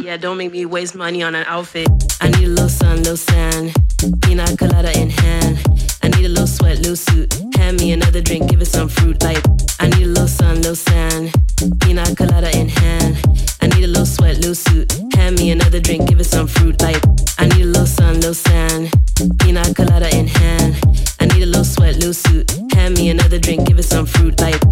Yeah, don't make me waste money on an outfit. I need a little sun, little sand, pina colada in hand. I need a little sweat, little suit. Hand me another drink, give it some fruit. Like I need a little sun, little sand, pina colada in hand. I need a little sweat, little suit. Hand me another drink, give it some fruit. Like I need a little sun, little sand, pina colada in hand. I need a little sweat, little suit. Hand me another drink, give it some fruit. Like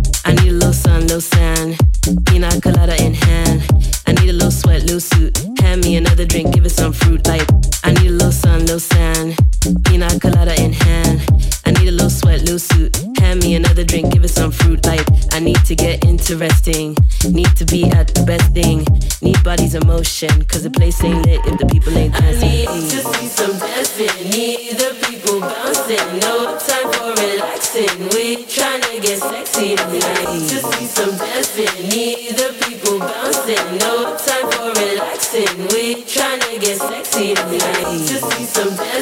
interesting. Need to be at the best thing. Need bodies in motion, cause the place ain't lit if the people ain't dancing. I need to see some dancing. Need the people bouncing. No time for relaxing. We tryna get sexy tonight. To see some dancing. Need the people bouncing. No time for relaxing. We tryna get sexy tonight. To see some dancing.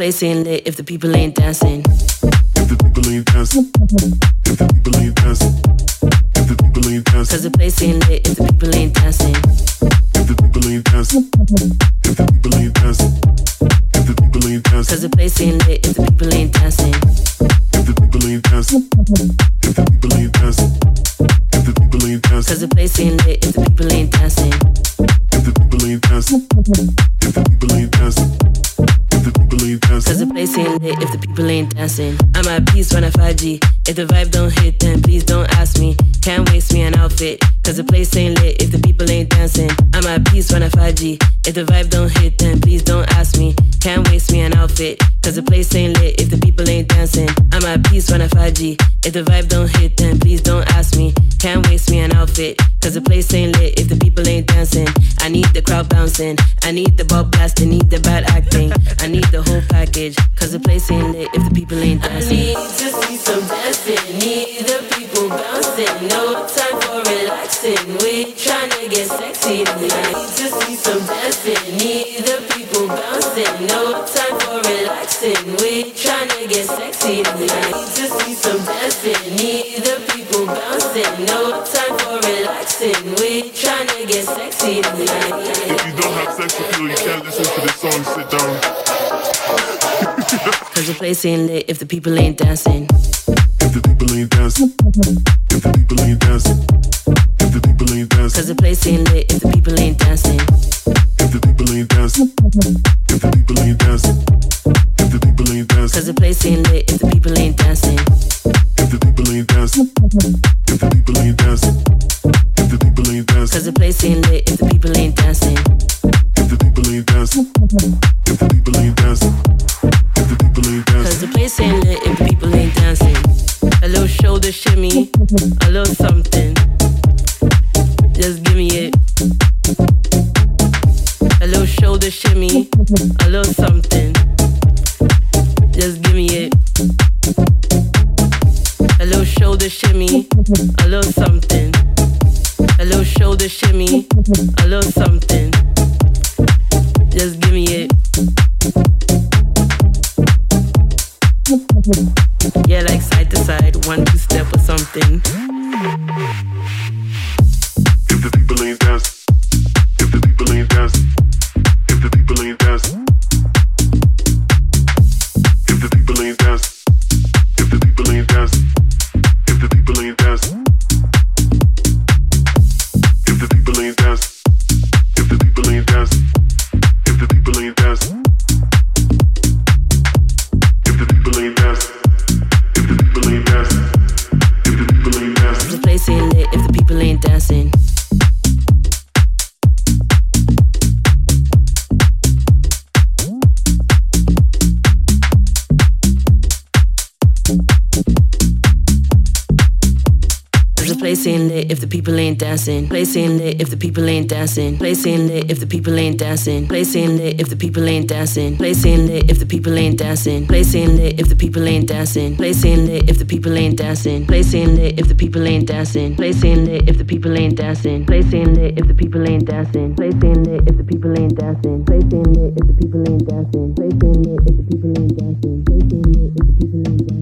Place ain't lit if the people ain't dancing. If the people ain't dancing. If the people ain't dancing. If the people ain't dancing. Cause the place ain't lit if the people ain't dancing. If the people ain't dancing. If the people ain't dancing. If the people ain't dancing. Cause the place ain't lit if the people ain't dancing. If the people ain't dancing. Peace when I 5G. If the vibe don't hit, then please don't ask me. Can't waste me an outfit. Cause the place ain't lit if the people ain't dancing. I'm at peace when I 5G. If the vibe don't hit, then please don't ask me. Can't waste me an outfit. Cause the place ain't lit if the people ain't dancing. I'm at peace when I 5G. If the vibe don't hit, then please don't ask me. Can't waste me an outfit. Cause the place ain't lit if the people ain't dancing. I need the crowd bouncing. I need the ball blasting. Need the bad acting. I need the whole package. Cause the place ain't lit Lit if the people ain't dancing. Place ain't lit if people ain't dancing. A little shoulder shimmy, a little something. Dancing. Place ain't lit if the people ain't dancing. Place ain't lit if the people ain't dancing. Place ain't lit if the people ain't dancing. Place ain't lit if the people ain't dancing. Place ain't lit if the people ain't dancing. Place ain't lit if the people ain't dancing. Place ain't lit if the people ain't dancing. Place ain't lit if the people ain't dancing. Place ain't lit if the people ain't dancing. Place ain't lit if the people ain't dancing. Place ain't lit if the people ain't dancing. Place ain't lit if the people ain't dancing. Place ain't lit if the people ain't dancing.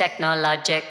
Technologic.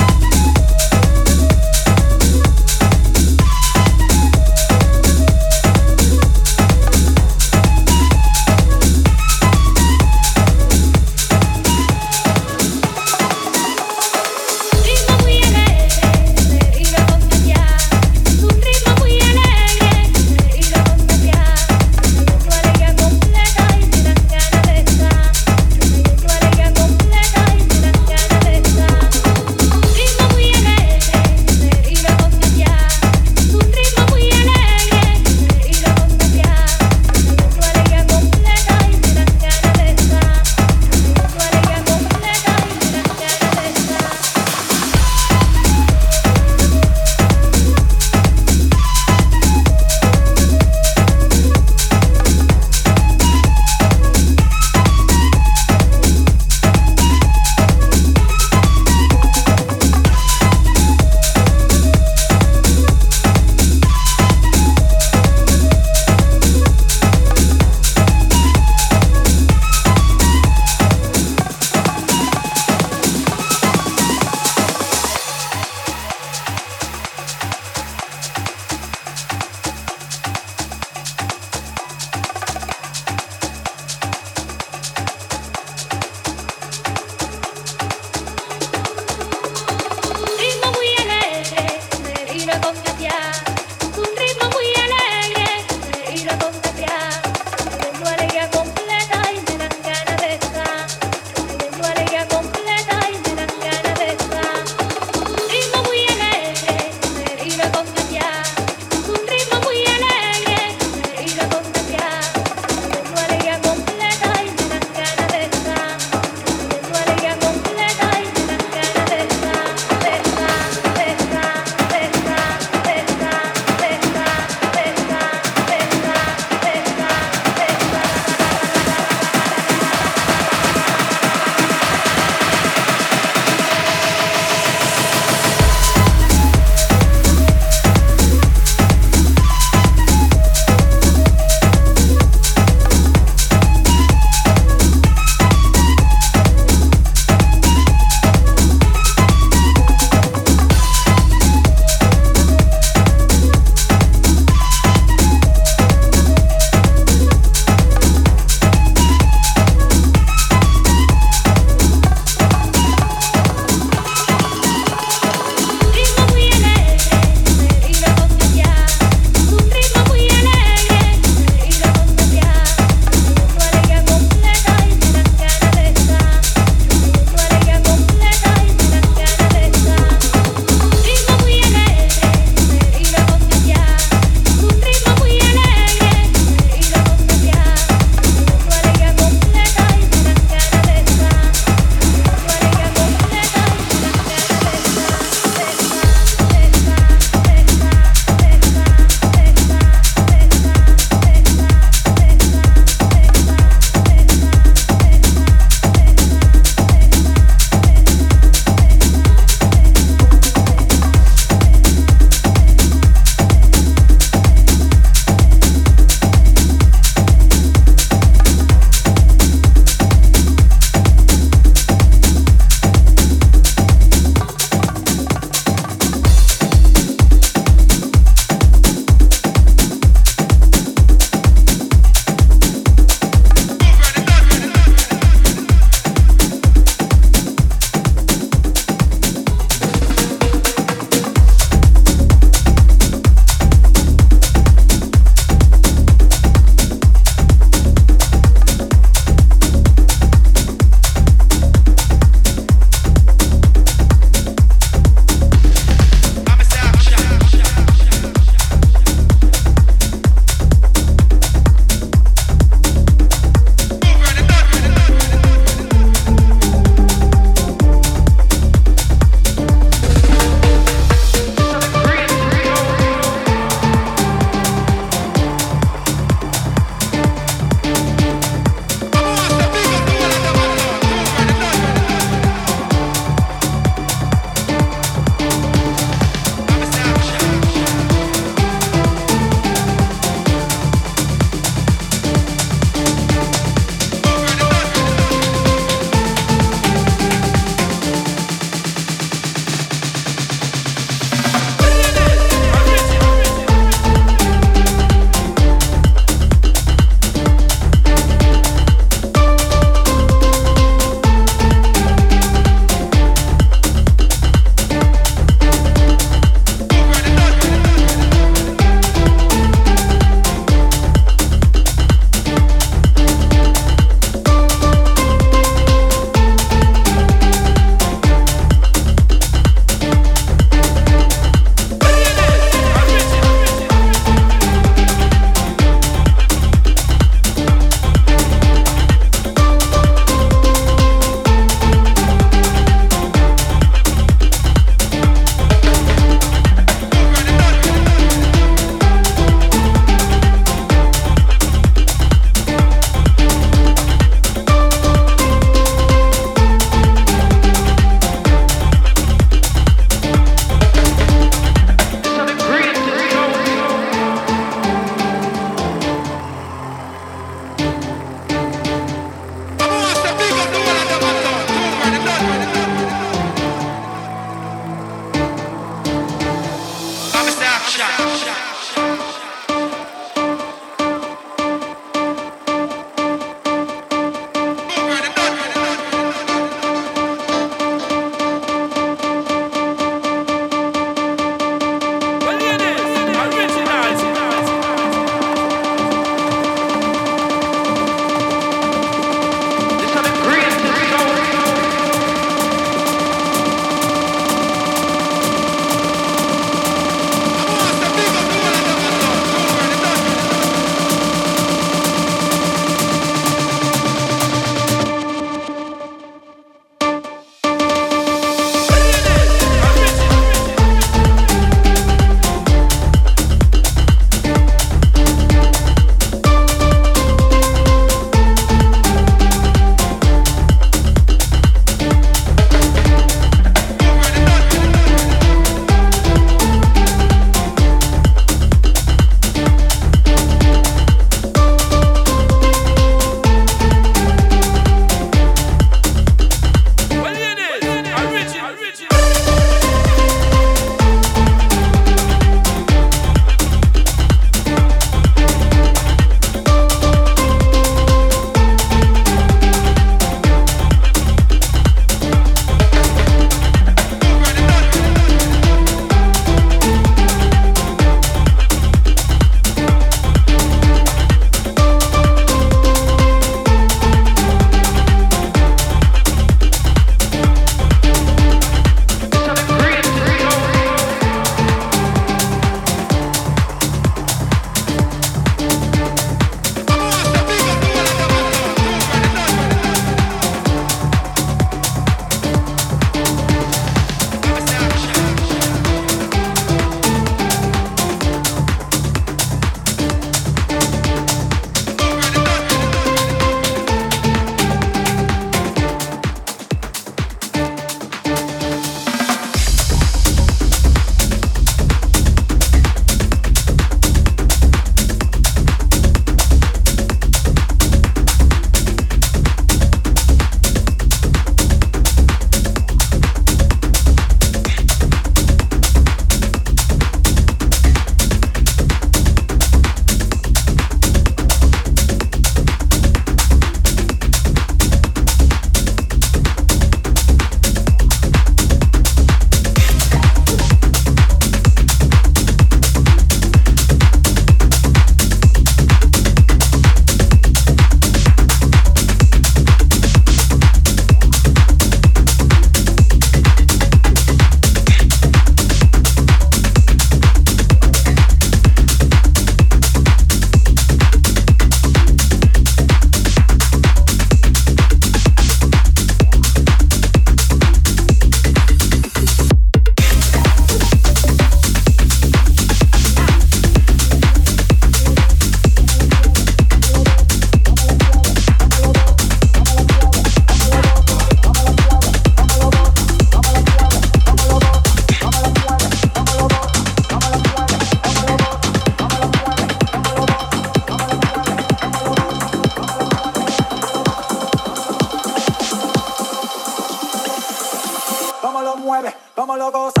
Como locos